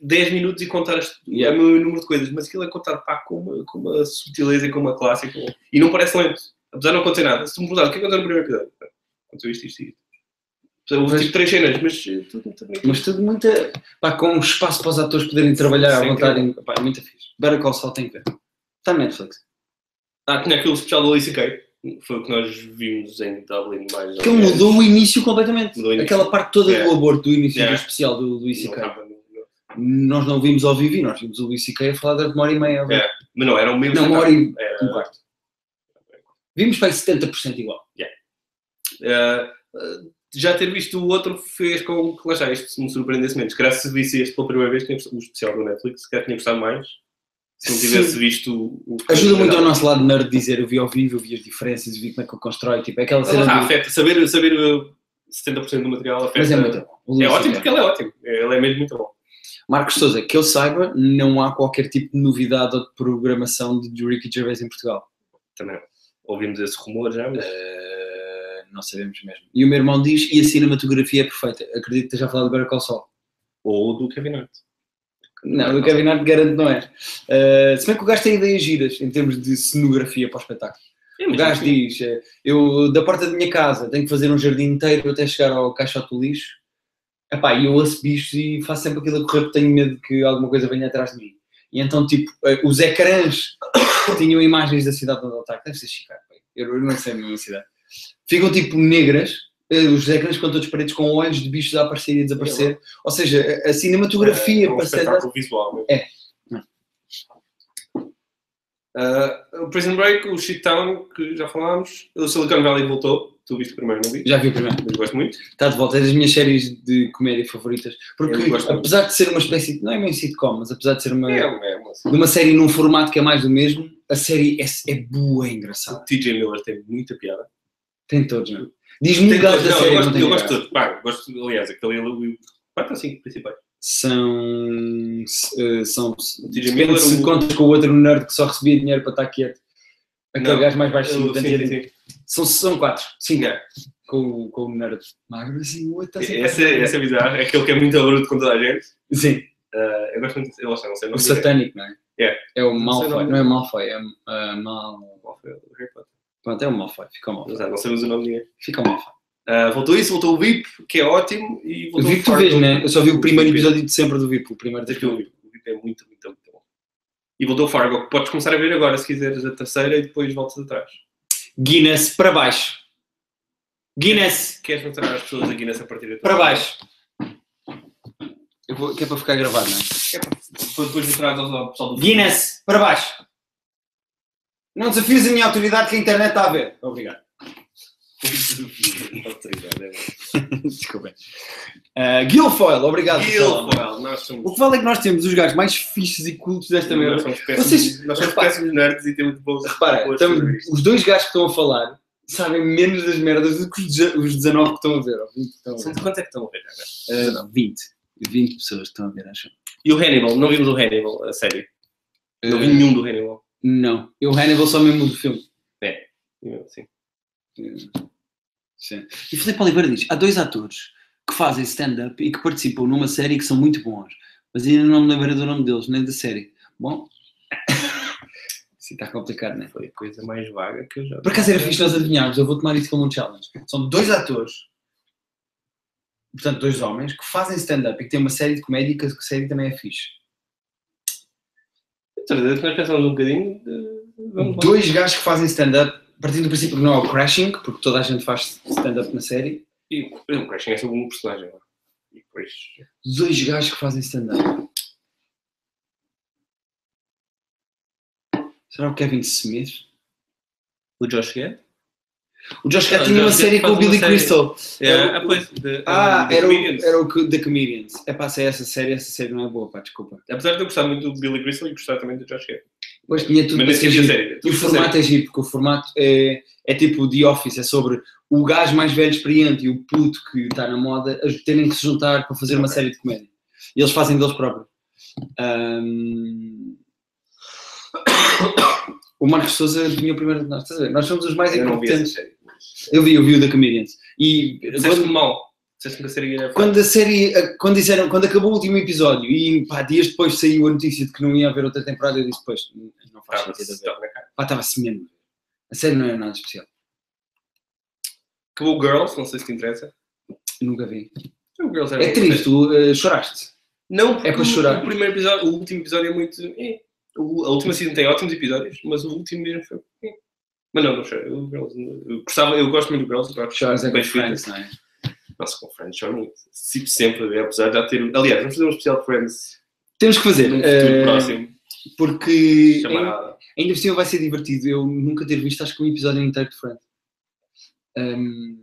10 minutos e contar este, Yeah. o meu número de coisas, mas aquilo é contado pá, com, uma, com uma subtileza e com uma classe e, com- e não parece lento. Apesar de não acontecer nada. Se tu me perguntar o que é que aconteceu no primeiro episódio, aconteceu isto, isto e isto. Houve Mas- tipo três cenas, mas eh, tudo muito bonito. Mas tudo muito. Pá, com espaço para os atores poderem trabalhar à Sim, vontade. Em, pá, é muito fixe. Better Call Saul tem que ver. Está na Netflix. Ah, tinha aquele especial do Alice Kay. Foi o que nós vimos em Dublin mais. Que ele mudou o início completamente. Mudou o início. Aquela parte toda Yeah. do aborto, do início Yeah. do especial do, do no- Nós não vimos ao vivo, nós vimos o ICK a falar durante uma hora e meia. Yeah. Mas não, era o mesmo. Não, uma hora e Era- um quarto. Vimos para aí 70% igual. Uh, uh, já ter visto o outro fez com que lá está, isto me surpreendesse menos. Se calhar se visse este pela primeira vez, tinha o especial do Netflix, se calhar tinha gostado mais. Se não Sim. tivesse visto o. o- Ajuda muito ao nosso lado nerd dizer eu vi ao vivo, eu vi as diferenças, vi como é que eu constrói. Tipo, é aquela Ah, cena. do- afeta, saber, saber uh, 70% do material afeta. Mas é muito bom. É ótimo porque ele é ótimo. Ele é mesmo muito bom. Marcos Souza, que eu saiba, não há qualquer tipo de novidade ou de programação de Ricky Gervais em Portugal. Também ouvimos esse rumor já, mas. Eh, não sabemos mesmo. E o meu irmão diz, e a cinematografia é perfeita. Acredito que esteja a falar de Better Call Saul. Ou do Kevin Hart. Não, do Kevin Hart garanto não é. Eh, se bem que o gajo tem ideias giras em termos de cenografia para o espetáculo. É, O gajo diz, eh, eu da porta da minha casa tenho que fazer um jardim inteiro até chegar ao caixote do lixo. Epá, e eu ouço bichos e faço sempre aquilo a correr porque tenho medo que alguma coisa venha atrás de mim. E então, tipo, eh, os ecrãs tinham imagens da cidade onde ele está, deve ser Chicago, eu não sei a mesma cidade. Ficam tipo negras, os ecrãs ficam todos pretos com olhos de bichos a aparecer e a desaparecer. Ou seja, a- cinematografia é um para ser espetáculo visual. mesmo. É. Uh, o Prison Break, o Shit Town, que já falámos. O Silicon Valley voltou. Tu viste o primeiro, não vi? Já vi o primeiro. Mas gosto muito. Está de volta, é das minhas séries de comédia favoritas. Porque, Eu gosto muito. apesar de ser uma espécie, de, não é meio sitcom, mas apesar de ser uma, É, é uma de uma série num formato que é mais do mesmo, a série é, é boa, é engraçada. O TJ Miller tem muita piada. Tem todos, não é? Diz-me um gajo da não, série, eu não gosto, eu gosto de todos. Pá, gosto, aliás, aquele. o- Quatro ou cinco principais. são. são depende se o- contas com o outro nerd que só recebia dinheiro para estar quieto. Aquele Não, gajo mais baixo. Eu- portanto, sim, sim, sim. São, são quatro, cinco. Yeah. Com, o- com o nerd magro, assim, o outro está sempre- Essa, essa é bizarra. É aquele que é muito aluno com toda a gente. Sim, Ah, eu gosto muito. Eu não sei, não sei. o Não sei. satânico, não é? Yeah. É o Não Malfoy, o nome não é Malfoy, é uh, Mal. O Harry Potter? Pronto, é o Malfoy, fica o Malfoy. sei, não sabemos o nome de ninguém. Fica o Malfoy. Ah, voltou isso, voltou o VIP, que é ótimo. E O voltou VIP tu vês, né? Eu só vi o primeiro VIP. episódio de sempre do VIP, o primeiro ver o. VIP. O é muito, muito, muito bom. E voltou Fargo, que podes começar a ver agora se quiseres a terceira e depois voltas atrás. Guinness para baixo. Guinness Queres mostrar às pessoas aqui nessa partida? para baixo. Vou, que é para ficar gravado, não é? É para para depois mostrar ao pessoal do Guinness para baixo. Não desafies a minha autoridade que a internet está a ver. Obrigado. Desculpem. Uh, Guilfoyle, obrigado. Guilfoyle. Nós somos. O que vale é que nós temos os gajos mais fixes e cultos desta Nós merda. somos péssimos, Vocês- nós somos péssimos nerds e temos bons. Repara, estamos- os dois gajos que estão a falar sabem menos das merdas do que os deze- os 19 que estão a ver. Ou 20 que estão a São ver. de quantos é que estão a ver agora? Uh, não, 20. 20 pessoas que estão a ver, acho. E o Hannibal, não vimos o Hannibal, a sério. Não vi Uh, nenhum do Hannibal. Não. Eu, Hannibal, só mesmo do filme. Sim. Sim. E Filipe Oliveira diz: há dois atores que fazem stand-up e que participam numa série que são muito bons, mas ainda não me lembrei do nome deles, nem da série. Bom, Sim, está complicado, não é? Foi a coisa mais vaga que eu já. Por acaso era fixe nós adivinharmos, eu vou tomar isso como um challenge. São dois atores, portanto, dois homens, que fazem stand-up e que têm uma série de comédia que a série também é fixe. Outra vez, Nós pensamos um bocadinho. de-. Dois gajos que fazem stand-up, partindo do princípio que não é o Crashing, porque toda a gente faz stand-up na série. E o Crashing é sobre um personagem. é? E depois. Dois gajos que fazem stand-up. Será o Kevin Smith? O Josh Gad? O Josh Ah, Gad tinha uma série com o Billy uma. Crystal. É, Era ah, o- Ah, de era o, era The Comedians. É pá, se é essa série, essa série não é boa, pá, desculpa. Apesar de eu gostar muito do Billy Crystal e gostar também do Josh Gad. Pois tinha tudo Mas para ser giro. série. E o formato é giro, porque o formato é, é tipo The Office, é sobre o gajo mais velho experiente e o puto que está na moda a terem que se juntar para fazer uma Ok. série de comédia. E eles fazem deles próprios. Ahm, O Marcos Souza adivinhou primeiro de nós, estás a ver? Nós somos os mais Eu incompetentes. Eu vi, eu vi o The Comedians. E Disseste-me mal. Era. quando a série, quando disseram, quando acabou o último episódio e pá, dias depois saiu a notícia de que não ia haver outra temporada, eu disse, pois, não faz Estava- sentido haver. Pá, estava-se mesmo. A série não é nada especial. Acabou o Girls, não sei se te interessa. Nunca vi. O Girls era É triste, tu eh, choraste. Não, porque É para o- chorar. O, primeiro episódio, o último episódio é muito. eh. O- a última season tem ótimos episódios, mas o último mesmo foi. Mas não, não Girls, eu, gostava, eu gosto muito do Girls. eu acho Choras é bem. Friends, não é? Nossa, com Friends. Tipo sempre ver, apesar de já ter. Aliás, vamos fazer um especial Friends Temos que fazer. num futuro eh, próximo. porque ainda, Chamar ainda por cima vai ser divertido. Eu nunca ter visto, acho que um episódio inteiro de Friends. Ahm,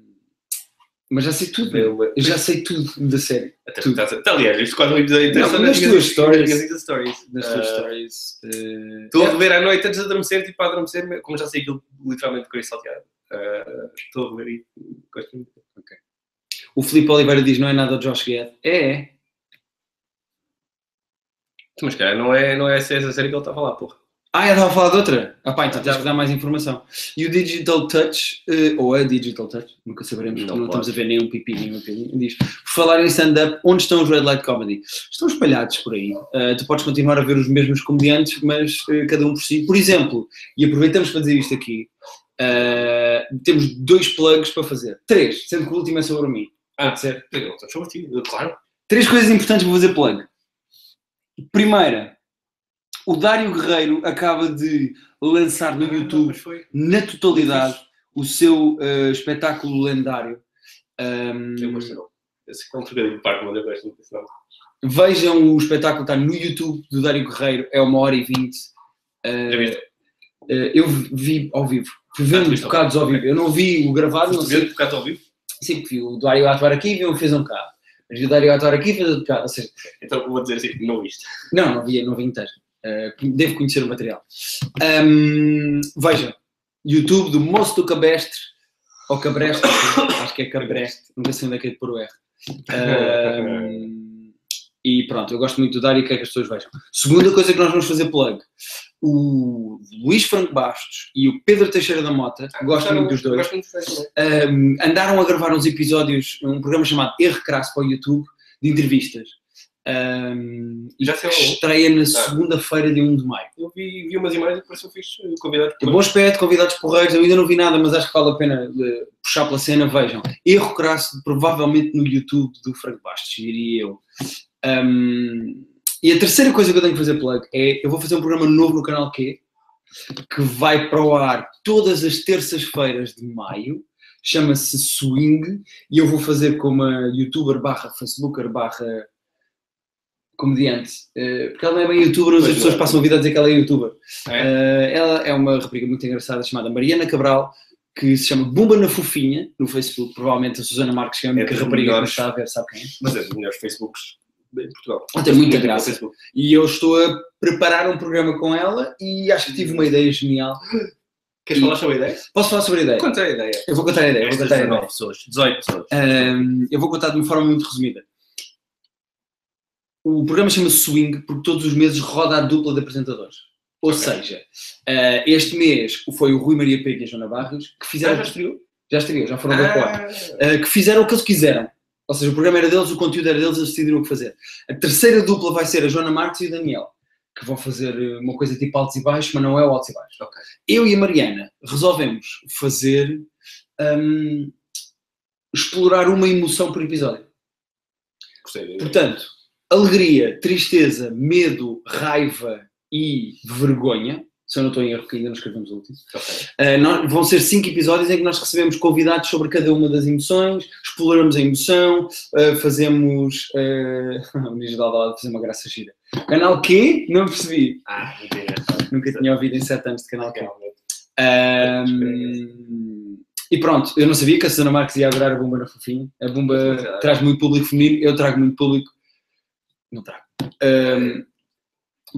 mas já sei tudo. Eu- Eu já sei tudo da série. Até tudo. estás a- Aliás, isto quase Não, só nas tuas stories. nas stories. Ah, tuas stories. eh, Estou a rever à noite antes de adormecer, tipo a adormecer, como já sei aquilo literalmente com isso salteado. Ah, Estou a rever e gosto muito. O Filipe Oliveira diz: não é nada o Josh Gad. É. Mas cara, não é, não é essa, essa série que ele está a falar, porra. Ah, eu estava a falar de outra. Ah, pá, então tens que dar mais informação. E o Digital Touch, eh, ou a Digital Touch, nunca saberemos, Não não estamos a ver nenhum pipi, nenhum pipi. Diz: por falar em stand-up, onde estão os Red Light Comedy? Estão espalhados por aí. Eh, tu podes continuar a ver os mesmos comediantes, mas eh, cada um por si. Por exemplo, e aproveitamos para dizer isto aqui: temos dois plugs para fazer. Três, sendo que o último é sobre mim. Ah, estou sobre ti, claro. Três coisas importantes para fazer plug. Primeira, o Dário Guerreiro acaba de lançar no YouTube Mas foi. na totalidade o seu eh, espetáculo lendário. Um, Eu gosto não. Esse é um trocadilho mas eu gosto muito. Não. vejam o espetáculo, está no YouTube do Dário Guerreiro, é uma hora e vinte. Viste? Eh, eu vi ao vivo, fui vendo Ah, bocados ao vivo. Eu não vi o gravado, não Foste sei. ver bocado ao vivo? Sim, porque vi o Dário a atuar aqui e um fez um bocado. Mas vi o Dário a atuar aqui e fez outro bocado. Ou seja, Então vou dizer assim, não viste. Não, não vi, não vi inteiro. Uh, devo conhecer o material. Um, veja, YouTube do Moço do Cabestre, ou Cabrestre, acho que é Cabrestre, nunca sei onde é que é de pôr o R. Um, E pronto, eu gosto muito do dar e quero que as pessoas vejam. Segunda coisa que nós vamos fazer plug. O Luís Franco Bastos e o Pedro Teixeira da Mota, gosto muito dos dois, Gosto muito dos dois um, andaram a gravar uns episódios, um programa chamado Erro Crasso para o YouTube, de entrevistas. Um, Já sei estreia na Tá. segunda-feira de 1 de maio. Eu vi, vi umas imagens e pareceu fixe convidado. Tem bom aspecto, convidados porreiros, eu ainda não vi nada, mas acho que vale a pena eh, puxar pela cena, vejam. Erro crasso, provavelmente no YouTube do Franco Bastos, diria eu. Um, e a terceira coisa que eu tenho que fazer plug é, eu vou fazer um programa novo no canal Q, que vai para o ar todas as terças-feiras de maio, chama-se Swing, e eu vou fazer com uma youtuber barra facebooker barra comediante, eh, porque ela não é bem youtuber, mas as pessoas passam a vida a dizer que ela é youtuber. É? Eh, ela é uma rapariga muito engraçada chamada Mariana Cabral, que se chama Bumba na Fofinha, no Facebook. Provavelmente a Susana Marques, que é a única É rapariga que está a ver, sabe quem é. Mas é dos melhores Facebooks em Portugal. Ela tem muita graça. E eu estou a preparar um programa com ela e acho que tive uma ideia genial. Queres E- falar sobre a ideia? Posso falar sobre a ideia? Conta a ideia. Eu vou contar a ideia. Vou Estas contar a ideia. 19 pessoas, 18 pessoas. Ahm, eu vou contar de uma forma muito resumida. O programa chama-se Swing porque todos os meses roda a dupla de apresentadores. Ou Ok. seja, ah, este mês foi o Rui Maria Pego e a Joana Barros que fizeram. já estreou? Já estreou, já foram dois para o ar. Ah, Uh, que fizeram o que eles quiseram. Ou seja, o programa era deles, o conteúdo era deles, eles decidiram o que fazer. A terceira dupla vai ser a Joana Marques e o Daniel, que vão fazer uh, uma coisa tipo altos e baixos, mas não é o altos e baixos. Ok. Eu e a Mariana resolvemos fazer um, explorar uma emoção por episódio. Da. Portanto, alegria, tristeza, medo, raiva e vergonha. Se eu não estou em erro, que ainda não escrevemos o último. Ok. Uh, nós- vão ser cinco episódios em que nós recebemos convidados sobre cada uma das emoções, exploramos a emoção, uh, fazemos. Uh, o Luís Daldal a fazer uma graça gira. Canal Q? Não percebi. Ah. Nunca tinha ouvido em sete anos de Canal Q. Um, e pronto, eu não sabia que a Susana Marques ia adorar a Bumba na Fofinha. A Bumba Mas, é. traz muito público feminino, eu trago muito público. Não trago. Um,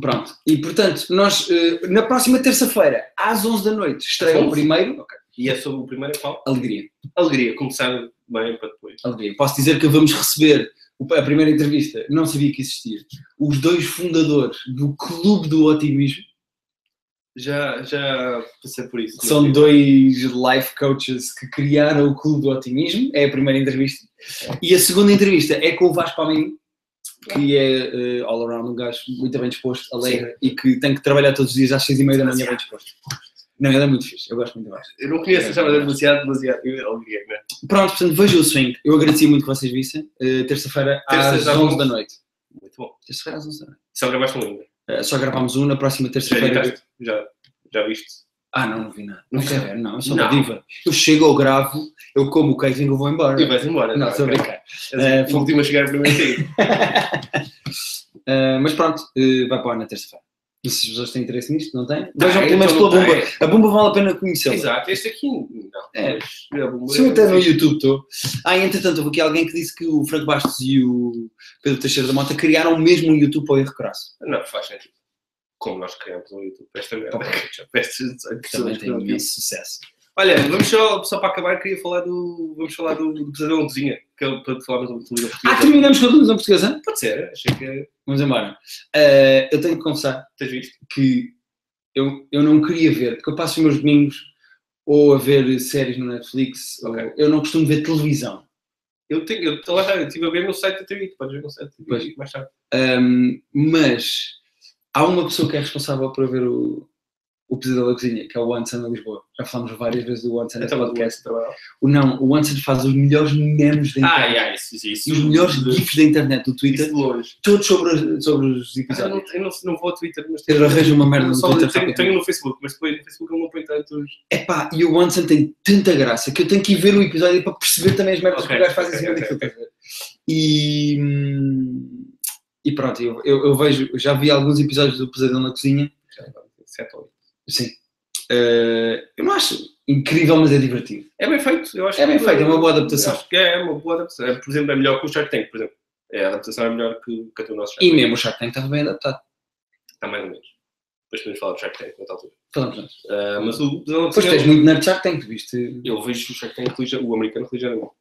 pronto, e portanto, nós uh, na próxima terça-feira, às 11 da noite, estreia o primeiro. Ok. E é sobre o primeiro qual? Alegria, Alegria. Começar bem para depois. alegria. Posso dizer que vamos receber a primeira entrevista, não sabia que existia, os dois fundadores do Clube do Otimismo, Já, já passei por isso. são dois life coaches que criaram o Clube do Otimismo, é a primeira entrevista. E a segunda entrevista é com o Vasco Palmeirinho, que é eh, all around um gajo muito bem disposto, alegre, e que tem que trabalhar todos os dias às seis e meia da manhã bem disposto. Não, ele é muito fixe, eu gosto muito Vasco. Eu não conheço, achava demasiado, demasiado. Eu- né? Pronto, portanto, vejam o swing. Eu agradecia muito que vocês vissem. Eh, Terça-feira Terça, às já 11 vamos. da noite. Muito bom. Terça-feira às 11 da noite. Só gravaste um ainda. Eh, só gravámos um na próxima Já terça-feira. editaste? Já, já viste? Ah, não, não vi nada. Não quero ver, não, eu sou uma diva. Eu chego, eu gravo, eu como o catering e eu vou embora. E vais embora. Não, tá, estou a brincar. És Eh, o último a chegar primeiro. Uh, mas pronto, uh, vai para o na terça-feira. E se as pessoas têm interesse nisto, não têm? Vejam Tem, pelo menos então pela não bomba. A bomba vale a pena conhecê-la. Exato, este aqui não. É. Se eu é até no. YouTube estou. Ah, entretanto, houve aqui alguém que disse que o Franco Bastos e o Pedro Teixeira da Mota criaram mesmo um YouTube para o erro crasso. Não, faz sentido. Como nós criamos o YouTube. Esta merda. Ok. Já peço 18 Que também pessoas tem que viram. imenso sucesso. Olha, vamos só, só para acabar, queria falar do. Vamos falar do, do Pesadelo Cozinha, que é para falarmos do Liga Ah, Portuguesa. terminamos com a televisão portuguesa? Pode ser, achei que. Vamos embora. Uh, eu tenho que confessar Tens visto? que eu, eu não queria ver, porque eu passo os meus domingos ou a ver séries no Netflix, Ok. ou eu não costumo ver televisão. Eu tenho. Eu, lá está, eu estive a ver no site da TV, podes ver no site da TV mais tarde. Um, mas há uma pessoa que é responsável por ver o, o Pesadelo da Cozinha, que é o Anson de Lisboa. Já falámos várias vezes do Anson neste podcast. O não, o Anson faz os melhores memes da Ah, internet. yeah, isso, isso, isso. e os melhores de- gifs da internet, do Twitter, Isso longe. todos sobre, os- sobre os Ah, eu episódios. não, eu não, não vou ao Twitter, mas Eu arranjo uma merda no Twitter. tenho, tenho no Facebook, mas depois no Facebook eu não ponho tantos. Epá, e o Anson tem tanta graça que eu tenho que ir ver o episódio para perceber também as merdas Ok, que o gajo faz em cima daquilo. ver? E, e pronto, eu, eu, eu vejo, já vi alguns episódios do Pesadelo na Cozinha. Sete ou oito. Sim. Eh, eu não acho incrível, mas é divertido. É bem feito, eu acho É bem feito, é uma boa adaptação. Acho que é uma boa adaptação. É, Por exemplo, é melhor que o Shark Tank, por exemplo. É, a adaptação é melhor que, que do nosso Shark E Tank. mesmo o Shark Tank estava bem adaptado. Está mais ou menos. Depois podemos falar do Shark Tank noutra altura. Falamos. Ah, mas o. Pois tens muito nerd Shark Tank, viste? Eu vejo o Shark Tank, o americano ligeiramente.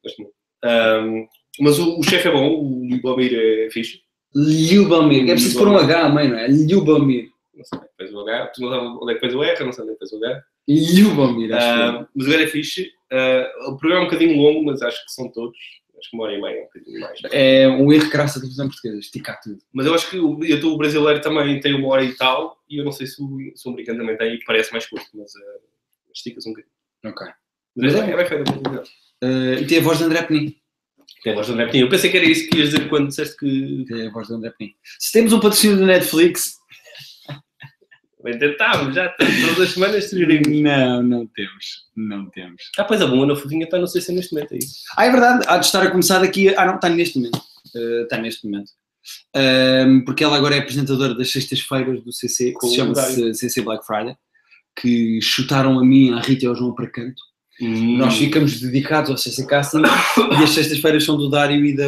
Ahm, mas o, o chefe é bom, o Lubomir é fixe. Ljubomir. É preciso pôr um H, mãe, não é? Ljubomir. Não sei onde é que fez o H. Tu não sabes onde é que fez o R, não sei onde é que fez o H. Ljubomir, acho que Ah, mas o é fixe. Ah, o programa é um bocadinho longo, mas acho que são todos. Acho que uma hora e meia, um bocadinho mais. é um erro graça da televisão portuguesa, esticar tudo. Mas eu acho que o, eu tô- o brasileiro também tem uma hora e tal, e eu não sei se o, se o americano também tem, e parece mais curto, mas ah, estica-se um bocadinho. Ok. Mas é, bem- é bem feito a e tem a voz de André Penin. Tem a voz do André Peninho. Eu pensei que era isso que ias dizer quando disseste que. Tem a voz de André Penin. Se temos um patrocínio da Netflix. Bem, tentávamos, já todas as semanas sugerimos. Não, não temos. Não temos. Ah, pois a boa na fofinha está no CC neste momento aí. Ah, é verdade. Há de estar a começar daqui. a- Ah, não, está neste momento. Eh, está neste momento. Ahm, porque ela agora é apresentadora das sextas-feiras do CC, que se chama-se CC Black Friday, que chutaram a mim, à Rita e ao João para canto. Nós ficamos dedicados ao CC Casting e as sextas-feiras são do Dário e da,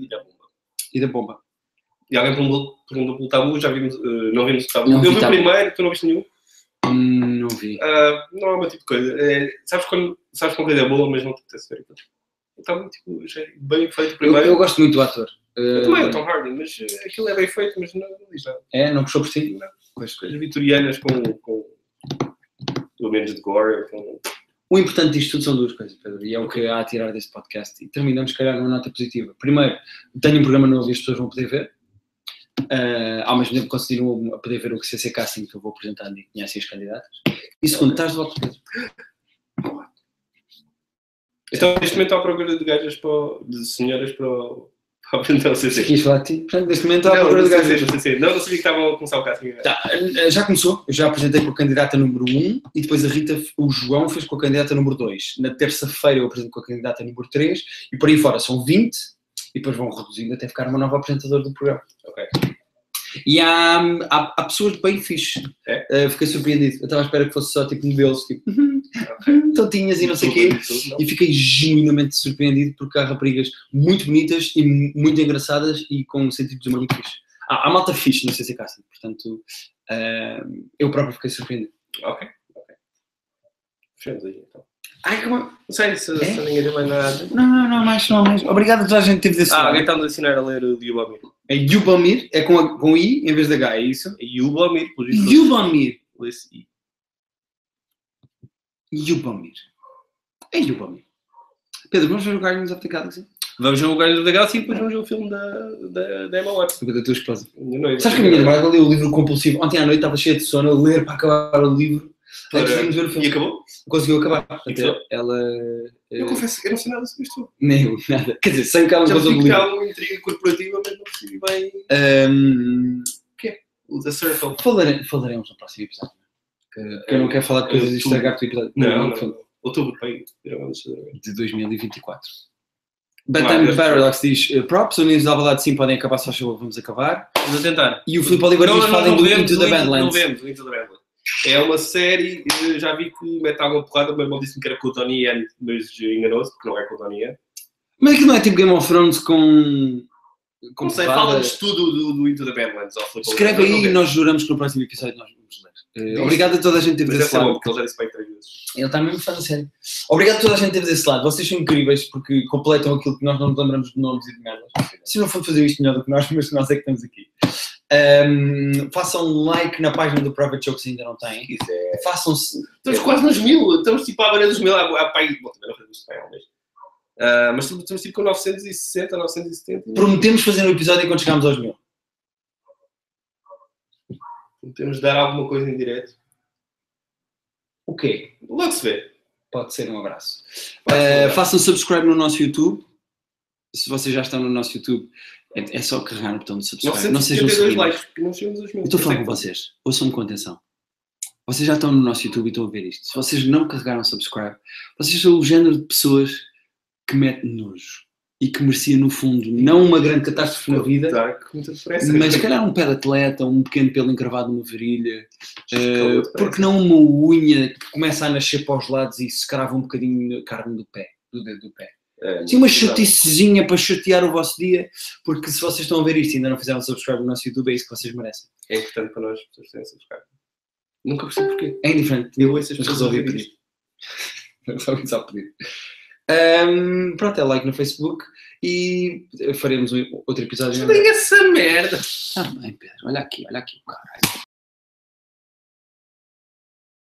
E da bomba. e da Bomba. E alguém perguntou, pelo tabu, já vimos, eh, não vimos o tabu. Não eu vi o primeiro, tu não viste nenhum. Hum, não vi. Ah, não é meu tipo de coisa. É, sabes, quando, sabes quando é boa, mas não te apetece ver. Então, tipo, achei bem feito o Eu, primeiro. eu gosto muito do ator. Eu Eh, também, o Tom Hardy, mas eh, aquilo é bem feito, mas não, não diz nada. é, não puxou por si? As coisas vitorianas com, com pelo menos de gore, com... O importante disto tudo são duas coisas, Pedro, e é o que há a tirar deste podcast. E terminamos, se calhar, numa nota positiva. Primeiro, tenho um programa novo e as pessoas vão poder ver. Ah, ao mesmo tempo, continuam a poder ver o CC Casting que eu vou apresentando e conhecem os candidatos. E segundo, estás de volta, Pedro. Então, neste momento, à procura de gajas para de senhoras para o para apresentar o CC. Quis falar de ti. Portanto, neste momento, à Não, procura de gajos. no CC. Não, não sabia que estavam a começar o casting. Eh, já começou, eu já apresentei com a candidata número 1 e depois a Rita, o João fez com a candidata número 2. Na terça-feira eu apresento com a candidata número 3 e por aí fora são 20 e depois vão reduzindo até ficar uma nova apresentadora do programa. Ok. E há, há, há pessoas bem fixe. É? Eh, fiquei surpreendido. Eu estava à espera que fosse só tipo modelos, tipo, tontinhas e não sei o quê. E fiquei genuinamente surpreendido porque há raparigas muito bonitas e mu- muito engraçadas e com um sentido de humor muito fixe. Há, há malta fixe no CC Casting, portanto, eh, eu próprio fiquei surpreendido. Ok, ok. Fechamos aí, então. Ai, como... Não sei se, É? se ninguém tem mais nada. Não, não, não, mais, não, mais. Obrigado a toda a gente que teve desse Ah, alguém está-nos a ensinar a ler o Yubomir. É Yubomir, é com, a- com I em vez de H, é isso? É Yubomir, por isso. Yubomir. Lê-se I. Yubomir. É Yubomir. Pedro, vamos ver o Guardians of the Galaxy? Vamos ver o Guardians da Galaxy e depois vamos ver o filme da, da, da Emma Watson. Sobre a tua esposa. Noiva. Sabes que a minha namorada leu o livro compulsivo. Ontem à noite estava cheia de sono a ler para acabar o livro. Antes de irmos ver o E filme. acabou? Conseguiu acabar. Acabou? ela. Eu eh, confesso que eu não sei nada sobre isto. Nem eu, nada. Quer dizer, sem Já gostou do livro. há uma intriga corporativa, mas não percebi bem Ahm, o The Circle. falare- falaremos no próximo episódio. Que, que eu não quero falar de coisas e estragar o episódio. Não, não. Outubro, bem. Gravamos De 2024. Bad Vai, Time deve- Paradox diz eh, props, Unidos de Alvalade sim podem acabar, faz favor, vamos acabar. Vamos a tentar. E o Filipe Oliveira diz falem do Into the Não Badlands. vemos o Into the Badlands. É uma série, eu já vi que mete alguma porrada, o meu irmão disse-me que era com o Tony Yen, mas enganou-se, porque não é com o Tony. Mas aquilo não é tipo Game of Thrones com. Com Não sei, porrada? fala-nos tudo do, do Into the Badlands. Escreve aí e nós juramos que no próximo episódio nós vamos ler. Diz. obrigado a toda a gente que deve desse bom, lado. porque ele já disse bem três vezes. Ele mesmo da série. Obrigado a toda a gente que teve desse lado. Vocês são incríveis porque completam aquilo que nós não nos lembramos de nomes e de merdas. Se não for fazer isto melhor do que nós, mas nós é que estamos aqui. Ahm, façam like na página do Private Joke se ainda não têm. Isso é... Façam-se. Estamos quase nos mil, estamos tipo à beira dos mil, há, há pai, bom, também não fazemos bem, mas, Ah, mas estamos tipo com 960, 970, Prometemos fazer um episódio quando chegarmos aos mil. temos de dar alguma coisa em direto. O quê? Logo se vê. Pode ser um abraço. Vai, Uh, vai. façam subscribe no nosso YouTube. Se vocês já estão no nosso YouTube, é, é só carregar no botão de subscribe. Não sejam 972 sorridos. likes, não chegamos aos mil. Eu estou a falar com vocês. Ouçam-me com atenção. Vocês já estão no nosso YouTube e estão a ver isto. Se vocês não carregaram subscribe, vocês são o género de pessoas que mete nojo e que merecia, no fundo, não uma grande catástrofe na vida, Tá, mas se calhar um pé de atleta, um pequeno pelo encravado numa virilha, eh, depressa. porque não uma unha que começa a nascer para os lados e se crava um bocadinho na carne do pé, do dedo do pé. É, Sim, uma chaticezinha para chatear o vosso dia, porque se vocês estão a ver isto e ainda não fizeram subscribe no nosso YouTube, é isso que vocês merecem. É importante para nós, as pessoas terem subscribe. Nunca percebi porquê. É indiferente. Eu ouço as pessoas resolvi a pedir. Resolvi só pedir. Ahm, pronto, é like no Facebook e faremos um- outro episódio. Desliga essa merda. Tá bem, Pedro. Olha aqui, olha aqui, caralho.